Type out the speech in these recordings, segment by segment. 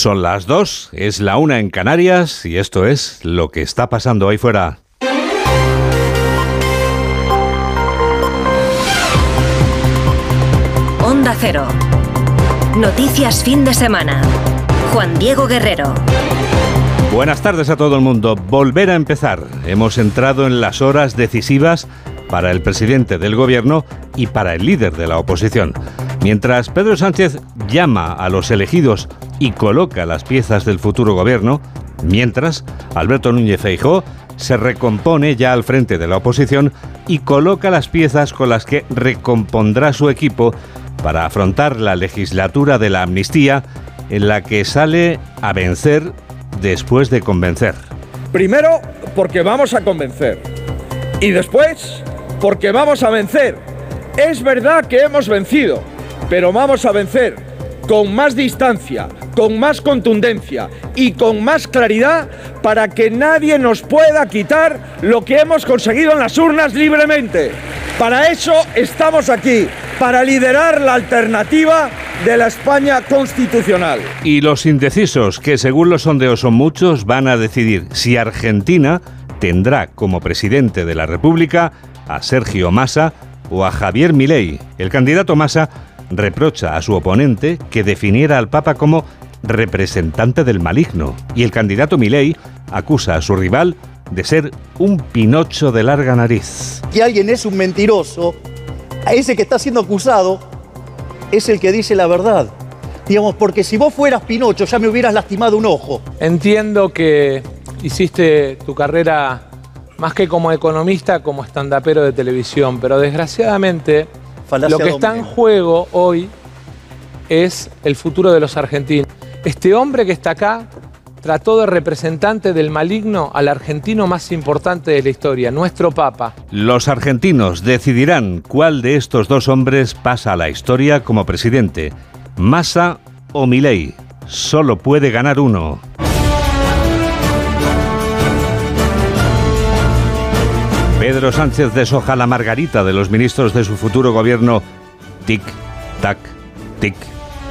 Son las dos, es la una en Canarias y esto es lo que está pasando ahí fuera. Onda Cero. Noticias fin de semana. Juan Diego Guerrero. Buenas tardes a todo el mundo. Volver a empezar. Hemos entrado en las horas decisivas para el presidente del gobierno y para el líder de la oposición. Mientras Pedro Sánchez llama a los elegidos y coloca las piezas del futuro gobierno, mientras Alberto Núñez Feijó se recompone ya al frente de la oposición y coloca las piezas con las que recompondrá su equipo para afrontar la legislatura de la amnistía en la que sale a vencer después de convencer. Primero, porque vamos a convencer. Y después, porque vamos a vencer. Es verdad que hemos vencido, pero vamos a vencer con más distancia, con más contundencia y con más claridad para que nadie nos pueda quitar lo que hemos conseguido en las urnas libremente. Para eso estamos aquí, para liderar la alternativa de la España constitucional. Y los indecisos, que según los sondeos son muchos, van a decidir si Argentina tendrá como presidente de la República a Sergio Massa o a Javier Milei. El candidato Massa reprocha a su oponente que definiera al Papa como representante del maligno y el candidato Milei acusa a su rival de ser un pinocho de larga nariz. Que alguien es un mentiroso, a ese que está siendo acusado es el que dice la verdad. Digamos, porque si vos fueras Pinocho ya me hubieras lastimado un ojo. Entiendo que hiciste tu carrera más que como economista, como estandapero de televisión, pero desgraciadamente lo que está en juego hoy es el futuro de los argentinos. Este hombre que está acá trató de representante del maligno al argentino más importante de la historia, nuestro Papa. Los argentinos decidirán cuál de estos dos hombres pasa a la historia como presidente, Massa o Milei. Solo puede ganar uno. Pedro Sánchez deshoja la margarita de los ministros de su futuro gobierno. Tic, tac, tic,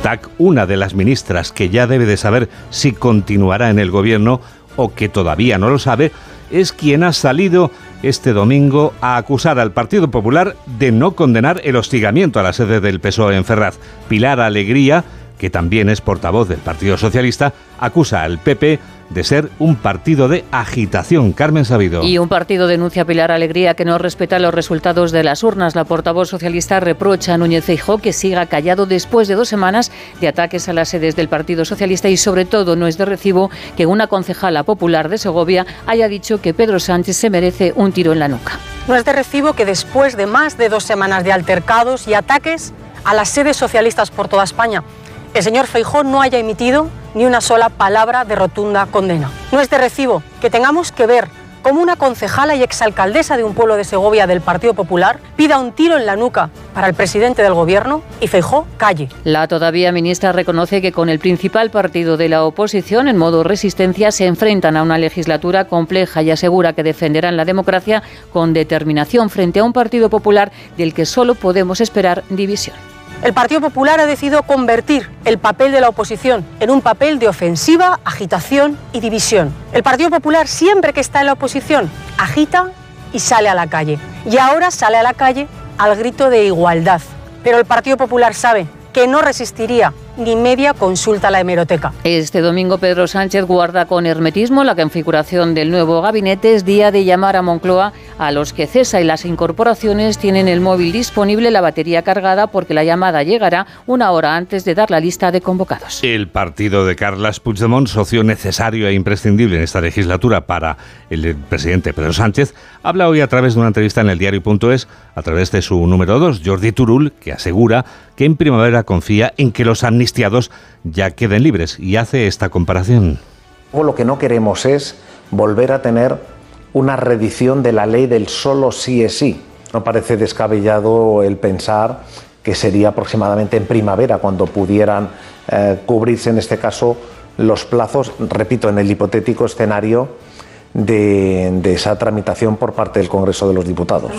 tac. Una de las ministras que ya debe de saber si continuará en el gobierno o que todavía no lo sabe, es quien ha salido este domingo a acusar al Partido Popular de no condenar el hostigamiento a la sede del PSOE en Ferraz. Pilar Alegría, que también es portavoz del Partido Socialista, acusa al PP de ser un partido de agitación. Carmen Sabido. Y un partido denuncia a Pilar Alegría que no respeta los resultados de las urnas. La portavoz socialista reprocha a Núñez Feijó que siga callado después de dos semanas de ataques a las sedes del Partido Socialista y sobre todo no es de recibo que una concejala popular de Segovia haya dicho que Pedro Sánchez se merece un tiro en la nuca. No es de recibo que después de más de dos semanas de altercados y ataques a las sedes socialistas por toda España, el señor Feijó no haya emitido ni una sola palabra de rotunda condena. No es de recibo que tengamos que ver cómo una concejala y exalcaldesa de un pueblo de Segovia del Partido Popular pida un tiro en la nuca para el presidente del gobierno y Feijó calle. La todavía ministra reconoce que con el principal partido de la oposición en modo resistencia se enfrentan a una legislatura compleja y asegura que defenderán la democracia con determinación frente a un Partido Popular del que solo podemos esperar división. El Partido Popular ha decidido convertir el papel de la oposición en un papel de ofensiva, agitación y división. El Partido Popular siempre que está en la oposición agita y sale a la calle. Y ahora sale a la calle al grito de igualdad. Pero el Partido Popular sabe que no resistiría ni media consulta a la hemeroteca. Este domingo Pedro Sánchez guarda con hermetismo la configuración del nuevo gabinete. Es día de llamar a Moncloa a los que cesa y las incorporaciones tienen el móvil disponible, la batería cargada, porque la llamada llegará una hora antes de dar la lista de convocados. El partido de Carlas Puigdemont, socio necesario e imprescindible en esta legislatura para el presidente Pedro Sánchez, habla hoy a través de una entrevista en el diario.es, a través de su número 2, Jordi Turul, que asegura que en primavera confía en que los amnistías ya queden libres y hace esta comparación. Lo que no queremos es volver a tener una redición de la ley del solo sí es sí. No parece descabellado el pensar que sería aproximadamente en primavera cuando pudieran eh, cubrirse en este caso los plazos, repito, en el hipotético escenario de esa tramitación por parte del Congreso de los Diputados.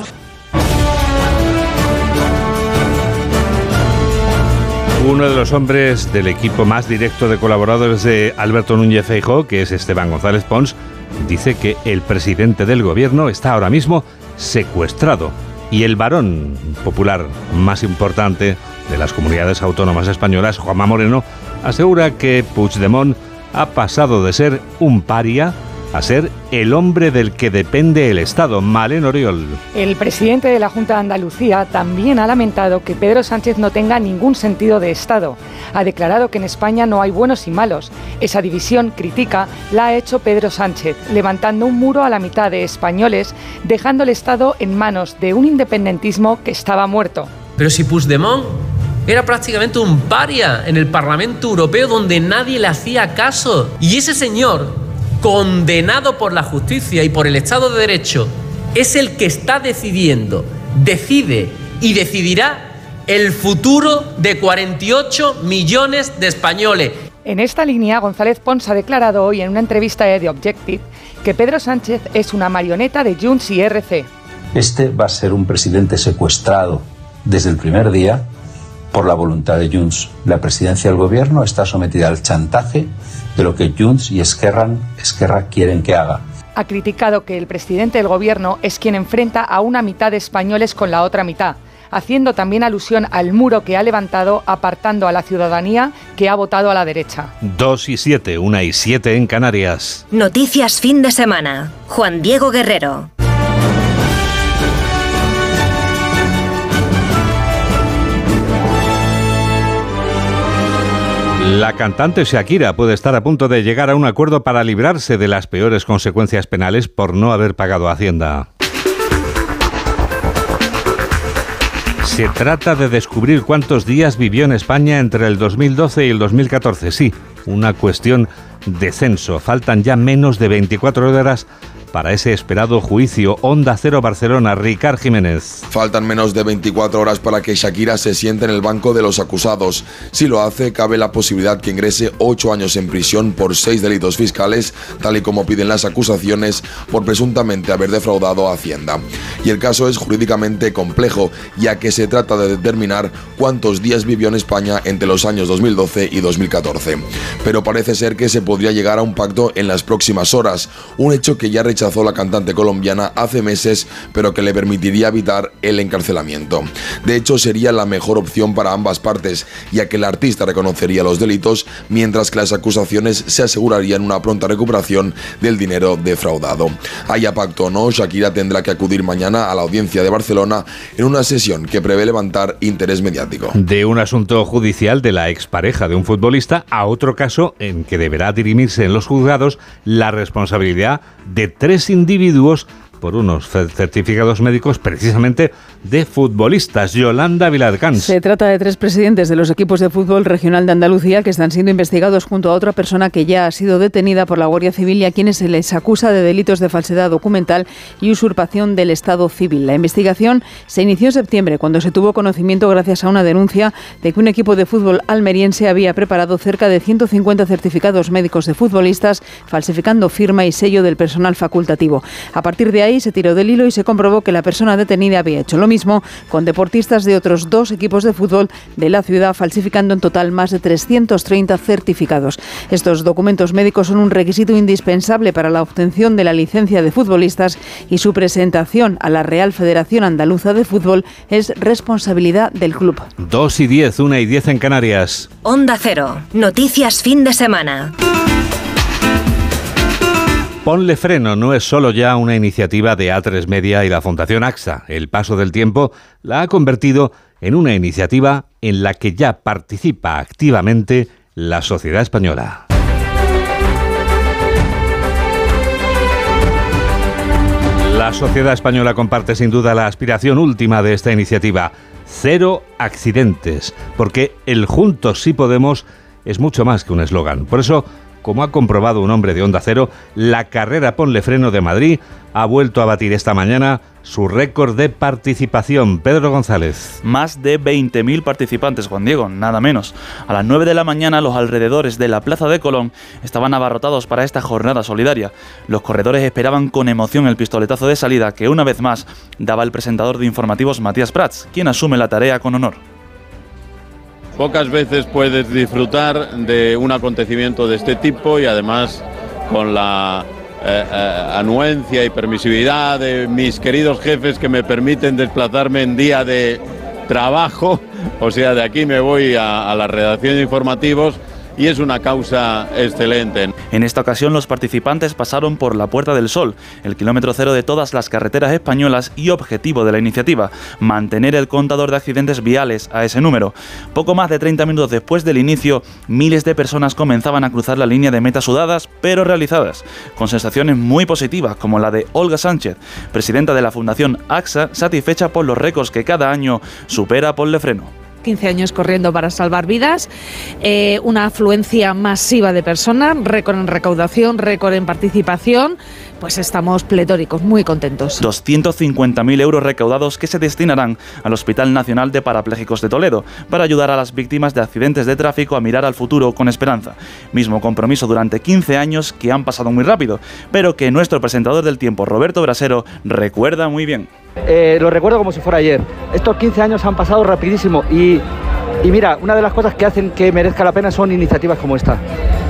Uno de los hombres del equipo más directo de colaboradores de Alberto Núñez Feijóo, que es Esteban González Pons, dice que el presidente del gobierno está ahora mismo secuestrado y el varón popular más importante de las comunidades autónomas españolas, Juanma Moreno, asegura que Puigdemont ha pasado de ser un paria a ser el hombre del que depende el Estado, Malen Oriol. El presidente de la Junta de Andalucía también ha lamentado que Pedro Sánchez no tenga ningún sentido de Estado. Ha declarado que en España no hay buenos y malos. Esa división, critica, la ha hecho Pedro Sánchez, levantando un muro a la mitad de españoles, dejando el Estado en manos de un independentismo que estaba muerto. Pero si Puigdemont era prácticamente un paria en el Parlamento Europeo donde nadie le hacía caso. Y ese señor condenado por la justicia y por el Estado de Derecho, es el que está decidiendo, decide y decidirá el futuro de 48 millones de españoles. En esta línea, González Pons ha declarado hoy en una entrevista de The Objective que Pedro Sánchez es una marioneta de Junts y RC. Este va a ser un presidente secuestrado desde el primer día por la voluntad de Junts. La presidencia del gobierno está sometida al chantaje de lo que Junts y Esquerra, Esquerra quieren que haga. Ha criticado que el presidente del gobierno es quien enfrenta a una mitad de españoles con la otra mitad, haciendo también alusión al muro que ha levantado apartando a la ciudadanía que ha votado a la derecha. Dos y siete, una y siete en Canarias. Noticias fin de semana. Juan Diego Guerrero. La cantante Shakira puede estar a punto de llegar a un acuerdo para librarse de las peores consecuencias penales por no haber pagado Hacienda. Se trata de descubrir cuántos días vivió en España entre el 2012 y el 2014. Sí, una cuestión de censo. Faltan ya menos de 24 horas para ese esperado juicio. Onda Cero Barcelona, Ricard Jiménez. Faltan menos de 24 horas para que Shakira se siente en el banco de los acusados. Si lo hace, cabe la posibilidad que ingrese 8 años en prisión por 6 delitos fiscales, tal y como piden las acusaciones por presuntamente haber defraudado a Hacienda. Y el caso es jurídicamente complejo, ya que se trata de determinar cuántos días vivió en España entre los años 2012 y 2014. Pero parece ser que se podría llegar a un pacto en las próximas horas, un hecho que ya rechazó la cantante colombiana hace meses, pero que le permitiría evitar el encarcelamiento. De hecho, sería la mejor opción para ambas partes, ya que el artista reconocería los delitos, mientras que las acusaciones se asegurarían una pronta recuperación del dinero defraudado. Haya pacto o no, Shakira tendrá que acudir mañana a la audiencia de Barcelona en una sesión que prevé levantar interés mediático. De un asunto judicial de la expareja de un futbolista a otro caso en que deberá dirimirse en los juzgados la responsabilidad de tres individuos por unos certificados médicos precisamente de futbolistas. Yolanda Viladcans. Se trata de tres presidentes de los equipos de fútbol regional de Andalucía que están siendo investigados junto a otra persona que ya ha sido detenida por la Guardia Civil y a quienes se les acusa de delitos de falsedad documental y usurpación del Estado civil. La investigación se inició en septiembre cuando se tuvo conocimiento gracias a una denuncia de que un equipo de fútbol almeriense había preparado cerca de 150 certificados médicos de futbolistas falsificando firma y sello del personal facultativo. A partir de ahí se tiró del hilo y se comprobó que la persona detenida había hecho lo mismo con deportistas de otros dos equipos de fútbol de la ciudad, falsificando en total más de 330 certificados. Estos documentos médicos son un requisito indispensable para la obtención de la licencia de futbolistas y su presentación a la Real Federación Andaluza de Fútbol es responsabilidad del club. 2 y 10, 1 y 10 en Canarias. Onda Cero, noticias fin de semana. Ponle freno no es solo ya una iniciativa de A3 Media y la Fundación AXA. El paso del tiempo la ha convertido en una iniciativa en la que ya participa activamente la sociedad española. La sociedad española comparte sin duda la aspiración última de esta iniciativa, cero accidentes, porque el Juntos sí podemos es mucho más que un eslogan. Por eso, como ha comprobado un hombre de Onda Cero, la carrera Ponle Freno de Madrid ha vuelto a batir esta mañana su récord de participación. Pedro González. Más de 20.000 participantes, Juan Diego, nada menos. A las 9 de la mañana los alrededores de la Plaza de Colón estaban abarrotados para esta jornada solidaria. Los corredores esperaban con emoción el pistoletazo de salida que una vez más daba el presentador de informativos Matías Prats, quien asume la tarea con honor. Pocas veces puedes disfrutar de un acontecimiento de este tipo y además con la eh, eh, anuencia y permisividad de mis queridos jefes que me permiten desplazarme en día de trabajo. O sea, de aquí me voy a, a la redacción de informativos y es una causa excelente. En esta ocasión los participantes pasaron por la Puerta del Sol, el kilómetro cero de todas las carreteras españolas y objetivo de la iniciativa, mantener el contador de accidentes viales a ese número. Poco más de 30 minutos después del inicio, miles de personas comenzaban a cruzar la línea de metas sudadas, pero realizadas, con sensaciones muy positivas como la de Olga Sánchez, presidenta de la Fundación AXA, satisfecha por los récords que cada año supera por Lefreno. 15 años corriendo para salvar vidas, eh, una afluencia masiva de personas, récord en recaudación, récord en participación, pues estamos pletóricos, muy contentos. 250.000 euros recaudados que se destinarán al Hospital Nacional de Parapléjicos de Toledo para ayudar a las víctimas de accidentes de tráfico a mirar al futuro con esperanza. Mismo compromiso durante 15 años que han pasado muy rápido, pero que nuestro presentador del tiempo, Roberto Brasero, recuerda muy bien. Eh, lo recuerdo como si fuera ayer. Estos 15 años han pasado rapidísimo y, y mira, una de las cosas que hacen que merezca la pena son iniciativas como esta.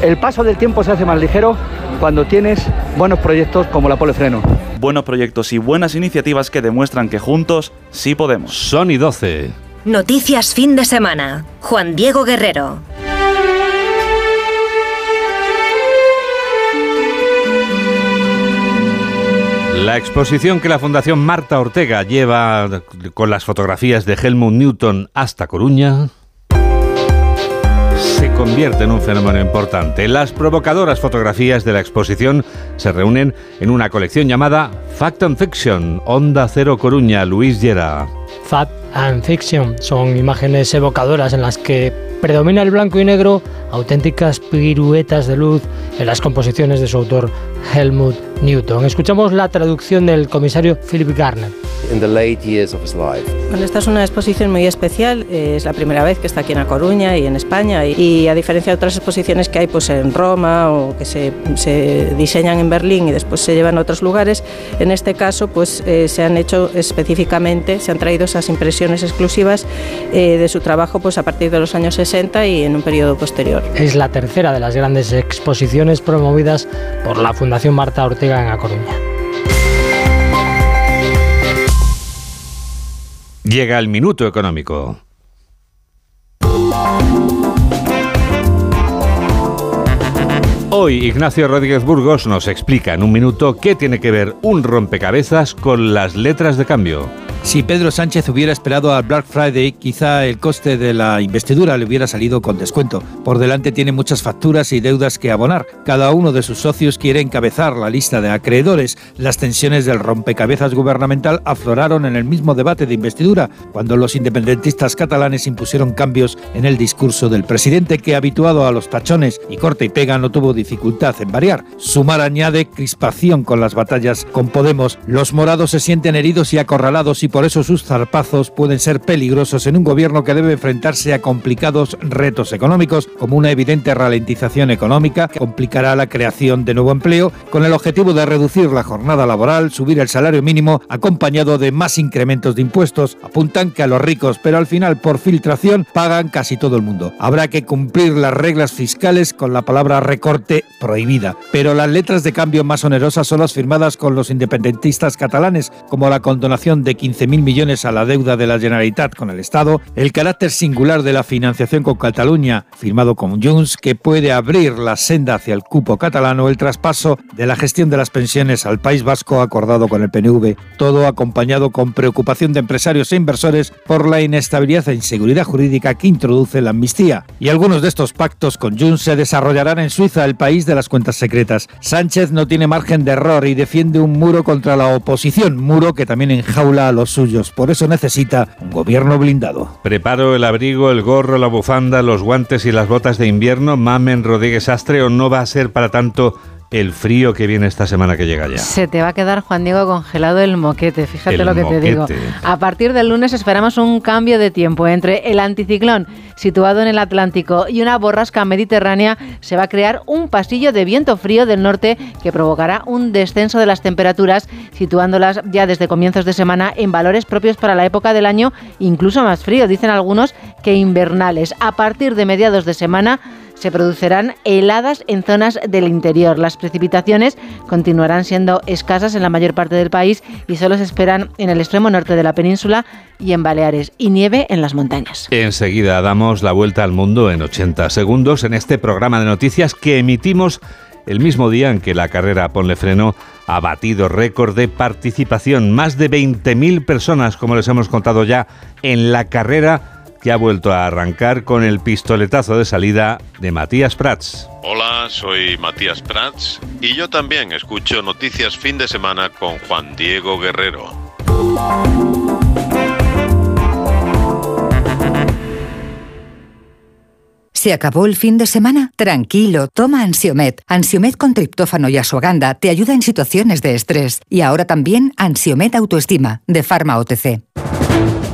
El paso del tiempo se hace más ligero cuando tienes buenos proyectos como la Polefreno. Buenos proyectos y buenas iniciativas que demuestran que juntos sí podemos. Sony 12. Noticias fin de semana. Juan Diego Guerrero. La exposición que la Fundación Marta Ortega lleva con las fotografías de Helmut Newton hasta Coruña convierte en un fenómeno importante. Las provocadoras fotografías de la exposición se reúnen en una colección llamada Fact and Fiction, Onda Cero Coruña, Luis Llera. Fact and Fiction son imágenes evocadoras en las que predomina el blanco y negro, auténticas piruetas de luz en las composiciones de su autor Helmut Newton. Escuchamos la traducción del comisario Philip Garner. Bueno, esta es una exposición muy especial, es la primera vez que está aquí en La Coruña y en España y a diferencia de otras exposiciones que hay pues en Roma o que se, se diseñan en Berlín y después se llevan a otros lugares, en este caso pues eh, se han hecho específicamente, se han traído esas impresiones exclusivas eh, de su trabajo pues a partir de los años 60 y en un periodo posterior. Es la tercera de las grandes exposiciones promovidas por la Fundación Marta Ortega en A Coruña. Llega el minuto económico. Hoy Ignacio Rodríguez Burgos nos explica en un minuto qué tiene que ver un rompecabezas con las letras de cambio. Si Pedro Sánchez hubiera esperado al Black Friday, quizá el coste de la investidura le hubiera salido con descuento. Por delante tiene muchas facturas y deudas que abonar. Cada uno de sus socios quiere encabezar la lista de acreedores. Las tensiones del rompecabezas gubernamental afloraron en el mismo debate de investidura, cuando los independentistas catalanes impusieron cambios en el discurso del presidente que, habituado a los tachones y corte y pega, no tuvo dificultad en variar. Sumar añade crispación con las batallas con Podemos. Los morados se sienten heridos y acorralados y por eso sus zarpazos pueden ser peligrosos en un gobierno que debe enfrentarse a complicados retos económicos, como una evidente ralentización económica que complicará la creación de nuevo empleo, con el objetivo de reducir la jornada laboral, subir el salario mínimo, acompañado de más incrementos de impuestos. Apuntan que a los ricos, pero al final por filtración pagan casi todo el mundo. Habrá que cumplir las reglas fiscales con la palabra recorte prohibida, pero las letras de cambio más onerosas son las firmadas con los independentistas catalanes, como la condonación de 15 mil millones a la deuda de la Generalitat con el Estado, el carácter singular de la financiación con Cataluña, firmado con Junts, que puede abrir la senda hacia el cupo catalano, el traspaso de la gestión de las pensiones al País Vasco acordado con el PNV, todo acompañado con preocupación de empresarios e inversores por la inestabilidad e inseguridad jurídica que introduce la amnistía. Y algunos de estos pactos con Junts se desarrollarán en Suiza, el país de las cuentas secretas. Sánchez no tiene margen de error y defiende un muro contra la oposición, muro que también enjaula a los suyos. Por eso necesita un gobierno blindado. Preparo el abrigo, el gorro, la bufanda, los guantes y las botas de invierno. Mamen Rodríguez Astre, o no va a ser para tanto el frío que viene esta semana que llega ya. Se te va a quedar, Juan Diego, congelado el moquete, fíjate lo que te digo. A partir del lunes esperamos un cambio de tiempo entre el anticiclón situado en el Atlántico y una borrasca mediterránea, se va a crear un pasillo de viento frío del norte que provocará un descenso de las temperaturas, situándolas ya desde comienzos de semana en valores propios para la época del año, incluso más frío. Dicen algunos que invernales. A partir de mediados de semana se producirán heladas en zonas del interior. Las precipitaciones continuarán siendo escasas en la mayor parte del país y solo se esperan en el extremo norte de la península y en Baleares y nieve en las montañas. Enseguida damos la vuelta al mundo en 80 segundos en este programa de noticias que emitimos el mismo día en que la carrera Ponle Freno ha batido récord de participación. Más de 20.000 personas, como les hemos contado ya, en la carrera que ha vuelto a arrancar con el pistoletazo de salida de Matías Prats. Hola, soy Matías Prats y yo también escucho Noticias Fin de Semana con Juan Diego Guerrero. ¿Se acabó el fin de semana? Tranquilo, toma Ansiomet. Ansiomet con triptófano y asuaganda te ayuda en situaciones de estrés. Y ahora también Ansiomet Autoestima, de Pharma OTC.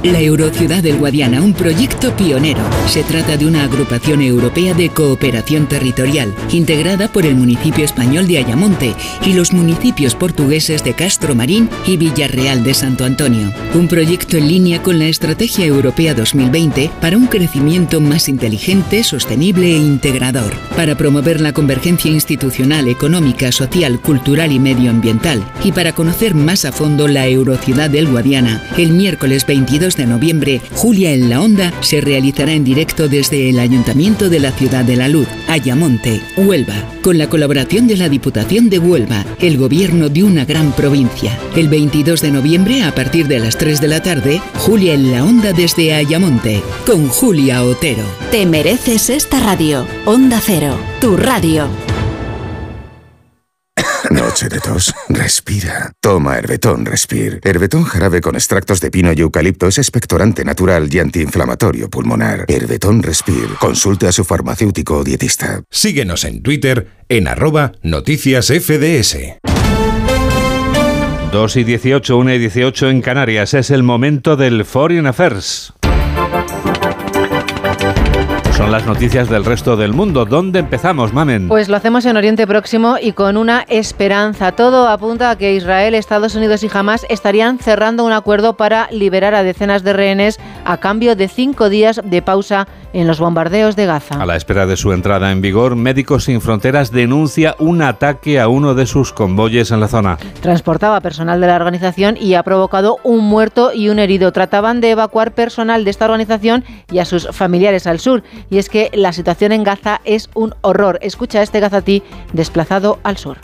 La Eurociudad del Guadiana, un proyecto pionero. Se trata de una agrupación europea de cooperación territorial, integrada por el municipio español de Ayamonte y los municipios portugueses de Castro Marín y Villarreal de Santo Antonio. Un proyecto en línea con la Estrategia Europea 2020 para un crecimiento más inteligente, sostenible e integrador. Para promover la convergencia institucional, económica, social, cultural y medioambiental. Y para conocer más a fondo la Eurociudad del Guadiana, el miércoles 22 de noviembre, Julia en la Onda se realizará en directo desde el Ayuntamiento de la Ciudad de la Luz, Ayamonte, Huelva, con la colaboración de la Diputación de Huelva, el gobierno de una gran provincia. El 22 de noviembre, a partir de las 3 de la tarde, Julia en la Onda desde Ayamonte, con Julia Otero. Te mereces esta radio. Onda Cero, tu radio. Noche de tos. Respira. Toma Herbetón Respir. Herbetón jarabe con extractos de pino y eucalipto es expectorante natural y antiinflamatorio pulmonar. Herbetón Respir. Consulte a su farmacéutico o dietista. Síguenos en Twitter en arroba noticias FDS. 2 y 18, 1 y 18 en Canarias. Es el momento del Foreign Affairs. Son las noticias del resto del mundo. ¿Dónde empezamos, Mamen? Pues lo hacemos en Oriente Próximo y con una esperanza. Todo apunta a que Israel, Estados Unidos y Hamas estarían cerrando un acuerdo para liberar a decenas de rehenes a cambio de cinco días de pausa en los bombardeos de Gaza. A la espera de su entrada en vigor, Médicos Sin Fronteras denuncia un ataque a uno de sus convoyes en la zona. Transportaba personal de la organización y ha provocado un muerto y un herido. Trataban de evacuar personal de esta organización y a sus familiares al sur y es que la situación en Gaza es un horror. Escucha este gazatí desplazado al sur.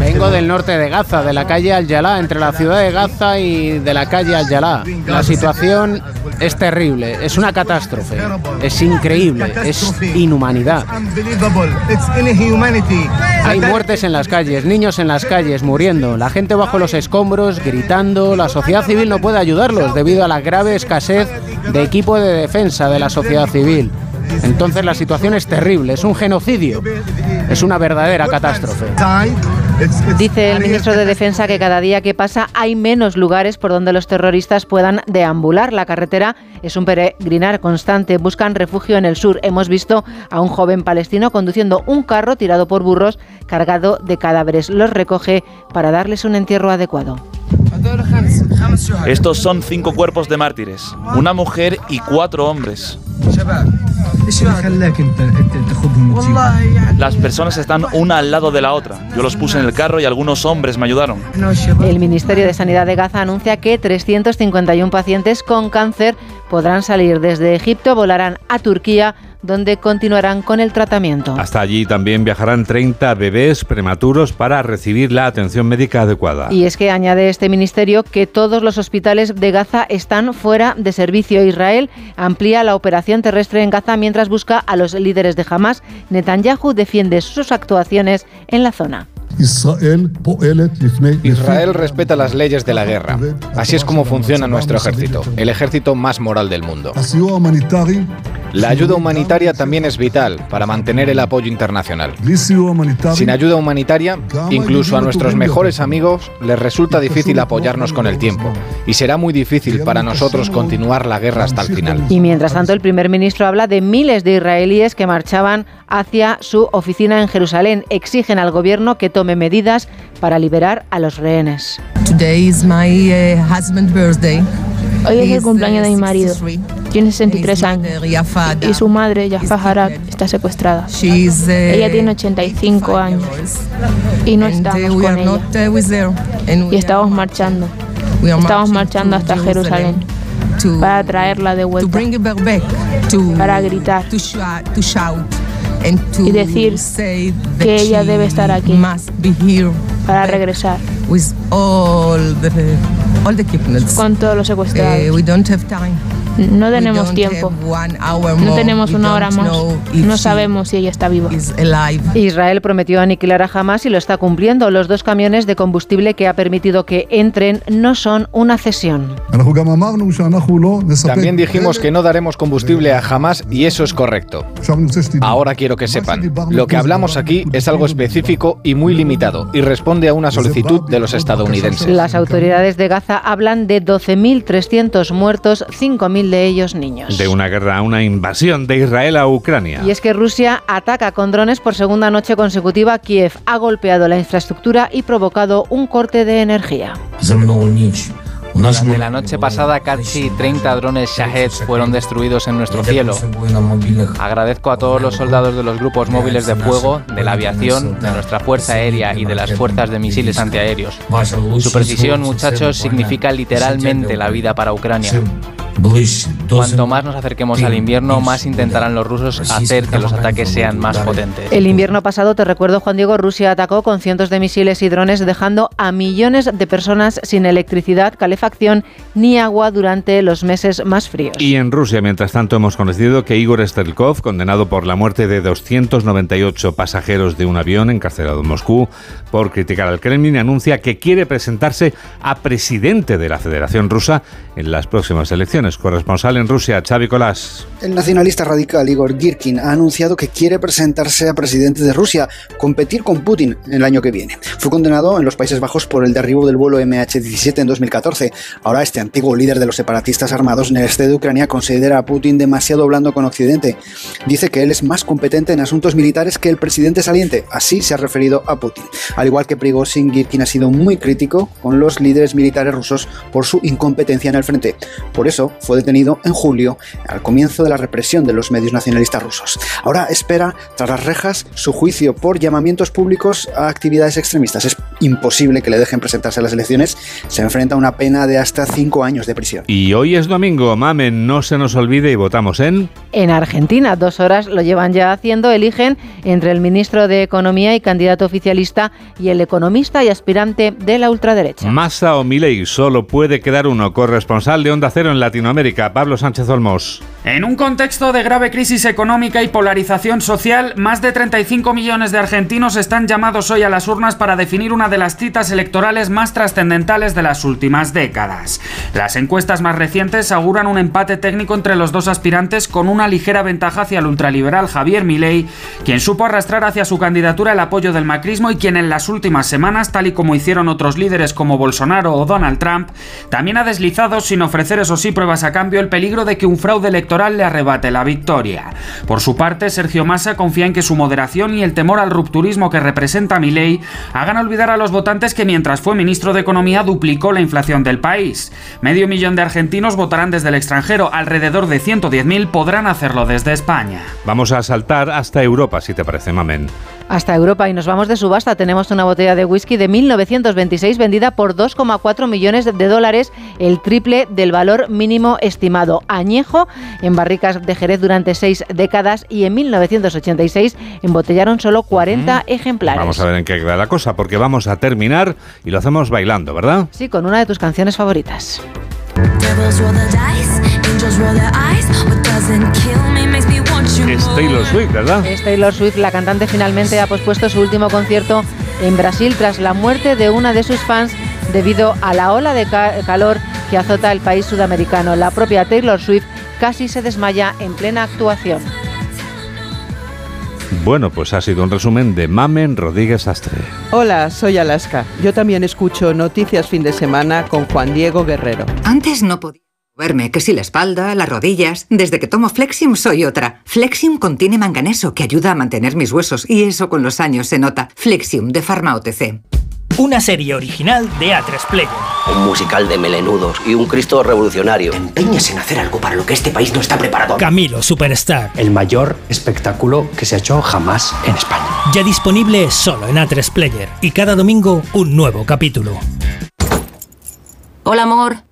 Vengo del norte de Gaza, de la calle Al-Yalá, entre la ciudad de Gaza y de la calle Al-Yalá. La situación es terrible, es una catástrofe, es increíble, es inhumanidad. Hay muertes en las calles, niños en las calles muriendo, la gente bajo los escombros gritando, la sociedad civil no puede ayudarlos debido a la grave escasez de equipo de defensa de la sociedad civil. Entonces la situación es terrible, es un genocidio, es una verdadera catástrofe. Dice el ministro de Defensa que cada día que pasa hay menos lugares por donde los terroristas puedan deambular. La carretera es un peregrinar constante. Buscan refugio en el sur. Hemos visto a un joven palestino conduciendo un carro tirado por burros cargado de cadáveres. Los recoge para darles un entierro adecuado. Estos son cinco cuerpos de mártires, una mujer y cuatro hombres. Las personas están una al lado de la otra. Yo los puse en el carro y algunos hombres me ayudaron. El Ministerio de Sanidad de Gaza anuncia que 351 pacientes con cáncer podrán salir desde Egipto, volarán a Turquía donde continuarán con el tratamiento. Hasta allí también viajarán 30 bebés prematuros para recibir la atención médica adecuada. Y es que añade este ministerio que todos los hospitales de Gaza están fuera de servicio. Israel amplía la operación terrestre en Gaza mientras busca a los líderes de Hamas. Netanyahu defiende sus actuaciones en la zona. Israel respeta las leyes de la guerra. Así es como funciona nuestro ejército, el ejército más moral del mundo. La ayuda humanitaria también es vital para mantener el apoyo internacional. Sin ayuda humanitaria, incluso a nuestros mejores amigos les resulta difícil apoyarnos con el tiempo y será muy difícil para nosotros continuar la guerra hasta el final. Y mientras tanto, el primer ministro habla de miles de israelíes que marchaban hacia su oficina en Jerusalén. Exigen al gobierno que tome medidas para liberar a los rehenes. Today is my uh, husband's birthday. Hoy es el cumpleaños de mi marido. Tiene 63 años. Y su madre, Jaffa Harab, está secuestrada. Ella tiene 85 años. Y no estamos con ella. Y estamos marchando. Estamos marchando hasta Jerusalén para traerla de vuelta, para gritar y decir que ella debe estar aquí para regresar. con todos los secuestrados. No tenemos tiempo. No tenemos una hora más. No sabemos si ella está viva. Israel prometió aniquilar a Hamas y lo está cumpliendo. Los dos camiones de combustible que ha permitido que entren no son una cesión. También dijimos que no daremos combustible a Hamas y eso es correcto. Ahora quiero que sepan, lo que hablamos aquí es algo específico y muy limitado y responde a una solicitud de los estadounidenses. Las autoridades de Gaza hablan de 12.300 muertos, 5.000 de ellos niños. De una guerra una invasión de Israel a Ucrania. Y es que Rusia ataca con drones por segunda noche consecutiva. Kiev ha golpeado la infraestructura y provocado un corte de energía. Durante la noche pasada, casi 30 drones Shahed fueron destruidos en nuestro cielo. Agradezco a todos los soldados de los grupos móviles de fuego, de la aviación, de nuestra Fuerza Aérea y de las fuerzas de misiles antiaéreos. Su precisión, muchachos, significa literalmente la vida para Ucrania. Cuanto más nos acerquemos al invierno, más intentarán los rusos hacer que los ataques sean más potentes. El invierno pasado, te recuerdo, Juan Diego, Rusia atacó con cientos de misiles y drones, dejando a millones de personas sin electricidad, calefacción ni agua durante los meses más fríos. Y en Rusia, mientras tanto, hemos conocido que Igor Stelkov, condenado por la muerte de 298 pasajeros de un avión encarcelado en Moscú por criticar al Kremlin, anuncia que quiere presentarse a presidente de la Federación Rusa en las próximas elecciones. Corresponsal en Rusia, Xavi Colás. El nacionalista radical Igor Girkin ha anunciado que quiere presentarse a presidente de Rusia, competir con Putin el año que viene. Fue condenado en los Países Bajos por el derribo del vuelo MH17 en 2014. Ahora este antiguo líder de los separatistas armados en el este de Ucrania considera a Putin demasiado blando con Occidente. Dice que él es más competente en asuntos militares que el presidente saliente. Así se ha referido a Putin. Al igual que Prigozhin, Girkin ha sido muy crítico con los líderes militares rusos por su incompetencia en el frente. Por eso, fue detenido en julio, al comienzo de la represión de los medios nacionalistas rusos. Ahora espera, tras las rejas, su juicio por llamamientos públicos a actividades extremistas. Es imposible que le dejen presentarse a las elecciones. Se enfrenta a una pena de hasta cinco años de prisión. Y hoy es domingo, mamen, no se nos olvide y votamos en... En Argentina, dos horas lo llevan ya haciendo, eligen entre el ministro de Economía y candidato oficialista y el economista y aspirante de la ultraderecha. Massa o Milei, solo puede quedar uno, corresponsal de Onda Cero en Latinoamérica América, Pablo Sánchez Olmos. En un contexto de grave crisis económica y polarización social, más de 35 millones de argentinos están llamados hoy a las urnas para definir una de las citas electorales más trascendentales de las últimas décadas. Las encuestas más recientes auguran un empate técnico entre los dos aspirantes con una ligera ventaja hacia el ultraliberal Javier Milei, quien supo arrastrar hacia su candidatura el apoyo del macrismo y quien en las últimas semanas, tal y como hicieron otros líderes como Bolsonaro o Donald Trump, también ha deslizado sin ofrecer eso sí pruebas a cambio el peligro de que un fraude electoral le arrebate la victoria. Por su parte, Sergio Massa confía en que su moderación y el temor al rupturismo que representa Milei hagan olvidar a los votantes que mientras fue ministro de Economía duplicó la inflación del país. Medio millón de argentinos votarán desde el extranjero, alrededor de 110.000 podrán hacerlo desde España. Vamos a saltar hasta Europa, si te parece, Mamen hasta Europa y nos vamos de subasta. Tenemos una botella de whisky de 1926 vendida por 2,4 millones de dólares, el triple del valor mínimo estimado. Añejo en barricas de Jerez durante seis décadas y en 1986 embotellaron solo 40 ejemplares. Vamos a ver en qué queda la cosa, porque vamos a terminar y lo hacemos bailando, ¿verdad? Sí, con una de tus canciones favoritas. Es Taylor Swift, ¿verdad? Es Taylor Swift. La cantante finalmente ha pospuesto su último concierto en Brasil tras la muerte de una de sus fans debido a la ola de calor que azota el país sudamericano. La propia Taylor Swift casi se desmaya en plena actuación. Bueno, pues ha sido un resumen de Mamen Rodríguez Astre. Hola, soy Alaska. Yo también escucho Noticias Fin de Semana con Juan Diego Guerrero. Antes no podía verme, que si la espalda, las rodillas. Desde que tomo Flexium soy otra. Flexium contiene manganeso que ayuda a mantener mis huesos y eso con los años se nota. Flexium de Pharma OTC. una serie original de A3 Player. Un musical de melenudos y un Cristo revolucionario. Empeñes en hacer algo para lo que este país no está preparado. Camilo Superstar. El mayor espectáculo que se ha hecho jamás en España. Ya disponible solo en A3 Player y cada domingo un nuevo capítulo. Hola, amor.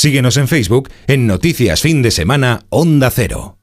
Síguenos en Facebook en Noticias Fin de Semana Onda Cero.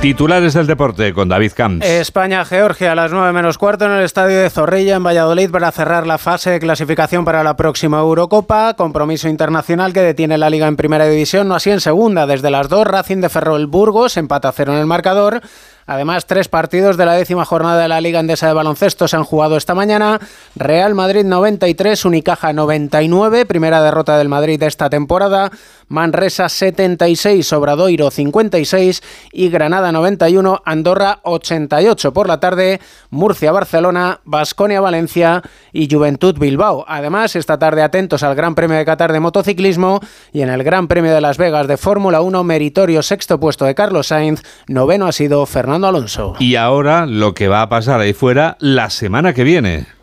Titulares del deporte con David Camps. España-Georgia a las 9 menos cuarto en el estadio de Zorrilla en Valladolid para cerrar la fase de clasificación para la próxima Eurocopa. Compromiso internacional que detiene la liga en primera división, no así en segunda. Desde las dos, Racing de Ferrol Burgos empata cero en el marcador. Además, tres partidos de la décima jornada de la Liga Endesa de Baloncesto se han jugado esta mañana. Real Madrid 93, Unicaja 99, primera derrota del Madrid de esta temporada. Manresa 76, Obradoiro 56 y Granada 91, Andorra 88 por la tarde, Murcia Barcelona, Basconia Valencia y Juventud Bilbao. Además, esta tarde atentos al Gran Premio de Qatar de motociclismo y en el Gran Premio de Las Vegas de Fórmula 1 meritorio sexto puesto de Carlos Sainz, noveno ha sido Fernando Alonso. Y ahora lo que va a pasar ahí fuera la semana que viene.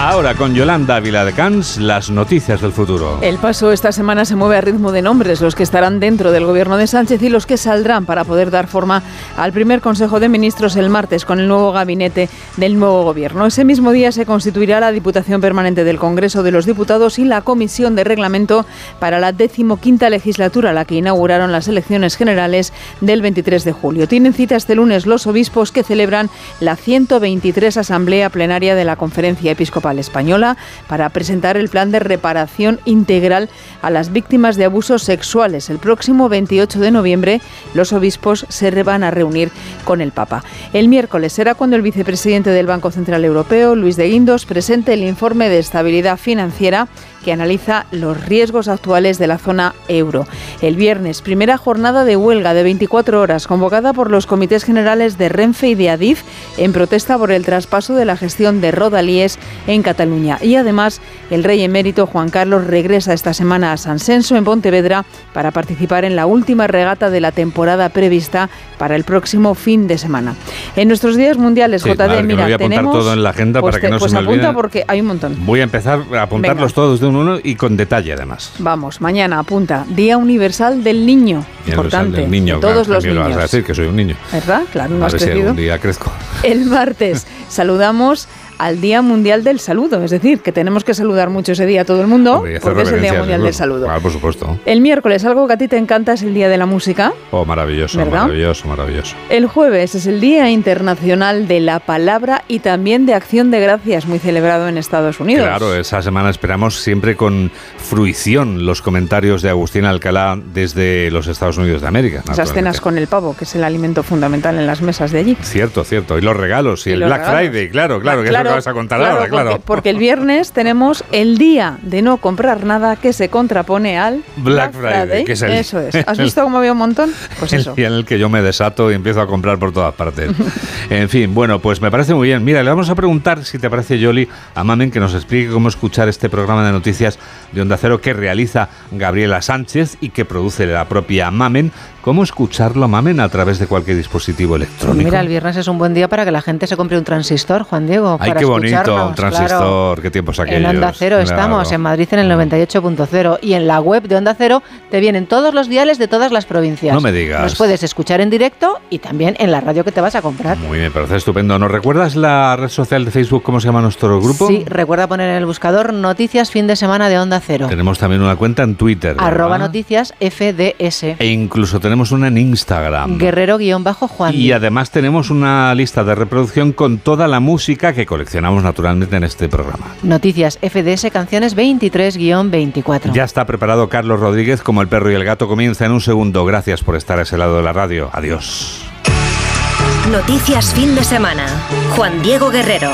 Ahora con Yolanda Ávila de Cans, las noticias del futuro. El paso esta semana se mueve a ritmo de nombres, los que estarán dentro del gobierno de Sánchez y los que saldrán para poder dar forma al primer Consejo de Ministros el martes con el nuevo gabinete del nuevo gobierno. Ese mismo día se constituirá la Diputación Permanente del Congreso de los Diputados y la Comisión de Reglamento para la decimoquinta legislatura, la que inauguraron las elecciones generales del 23 de julio. Tienen cita este lunes los obispos que celebran la 123 Asamblea Plenaria de la Conferencia Episcopal Española para presentar el plan de reparación integral a las víctimas de abusos sexuales. El próximo 28 de noviembre los obispos se van a reunir con el Papa. El miércoles será cuando el vicepresidente del Banco Central Europeo, Luis de Guindos, presente el informe de estabilidad financiera que analiza los riesgos actuales de la zona euro. El viernes, primera jornada de huelga de 24 horas convocada por los comités generales de Renfe y de Adif en protesta por el traspaso de la gestión de Rodalíes en Cataluña. Y además, el rey emérito Juan Carlos regresa esta semana a San Senso en Pontevedra para participar en la última regata de la temporada prevista para el próximo fin de semana. En nuestros días mundiales, JD, mira, voy a apuntar todo en la agenda pues para que no pues se me apunta olviden. porque hay un montón. Voy a empezar a apuntarlos todos de un uno y con detalle además. Vamos, mañana apunta Día Universal del Niño. El Importante. del niño, de todos claro, los ¿qué me vas a niños. decir que soy un niño. ¿Verdad? Claro, no a has ver si algún día crezco. El martes saludamos al Día Mundial del Saludo, es decir, que tenemos que saludar mucho ese día a todo el mundo, Hombre, porque es el Día Mundial del. Saludo. Ah, por supuesto. El miércoles, algo que a ti te encanta es el Día de la Música. Oh, maravilloso, ¿Verdad? maravilloso, maravilloso. El jueves es el Día Internacional de la Palabra y también de Acción de Gracias, muy celebrado en Estados Unidos. Claro, esa semana esperamos siempre con fruición los comentarios de Agustín Alcalá desde los Estados Unidos de América. Esas cenas con el pavo, que es el alimento fundamental en las mesas de allí. Cierto, cierto. Y los regalos y, Y el Black regalos. Friday, claro, claro, que lo que vas a contar claro, ahora, claro. Porque, porque el viernes tenemos el día de no comprar nada que se contrapone al Black Friday, que es el- Eso es. ¿Has visto cómo había un montón? Pues el eso. día en el que yo me desato y empiezo a comprar por todas partes. en fin, bueno, pues me parece muy bien. Mira, le vamos a preguntar, si te parece, Yoli, a Mamen que nos explique cómo escuchar este programa de noticias de Onda Cero que realiza Gabriela Sánchez y que produce la propia Mamen. ¿Cómo escucharlo, Mamen, a través de cualquier dispositivo electrónico? Mira, el viernes es un buen día para que la gente se compre un transistor, Juan Diego. Ay, para qué bonito, un transistor, claro. qué tiempos aquellos. En Onda Cero Claro. estamos, en Madrid en el 98.0 y en la web de Onda Cero te vienen todos los diales de todas las provincias. No me digas. Nos puedes escuchar en directo y también en la radio que te vas a comprar. Muy bien, me parece estupendo. ¿Nos recuerdas la red social de Facebook, cómo se llama nuestro grupo? Sí, recuerda poner en el buscador Noticias Fin de Semana de Onda Cero. Tenemos también una cuenta en Twitter. Arroba ¿verdad? Noticias FDS. E incluso tenemos una en Instagram. Guerrero-Juan. Y además tenemos una lista de reproducción con toda la música que coleccionamos naturalmente en este programa. Noticias FDS Canciones 23-24. Ya está preparado Carlos Rodríguez como el perro y el gato. Comienza en un segundo. Gracias por estar a ese lado de la radio. Adiós. Noticias fin de semana. Juan Diego Guerrero.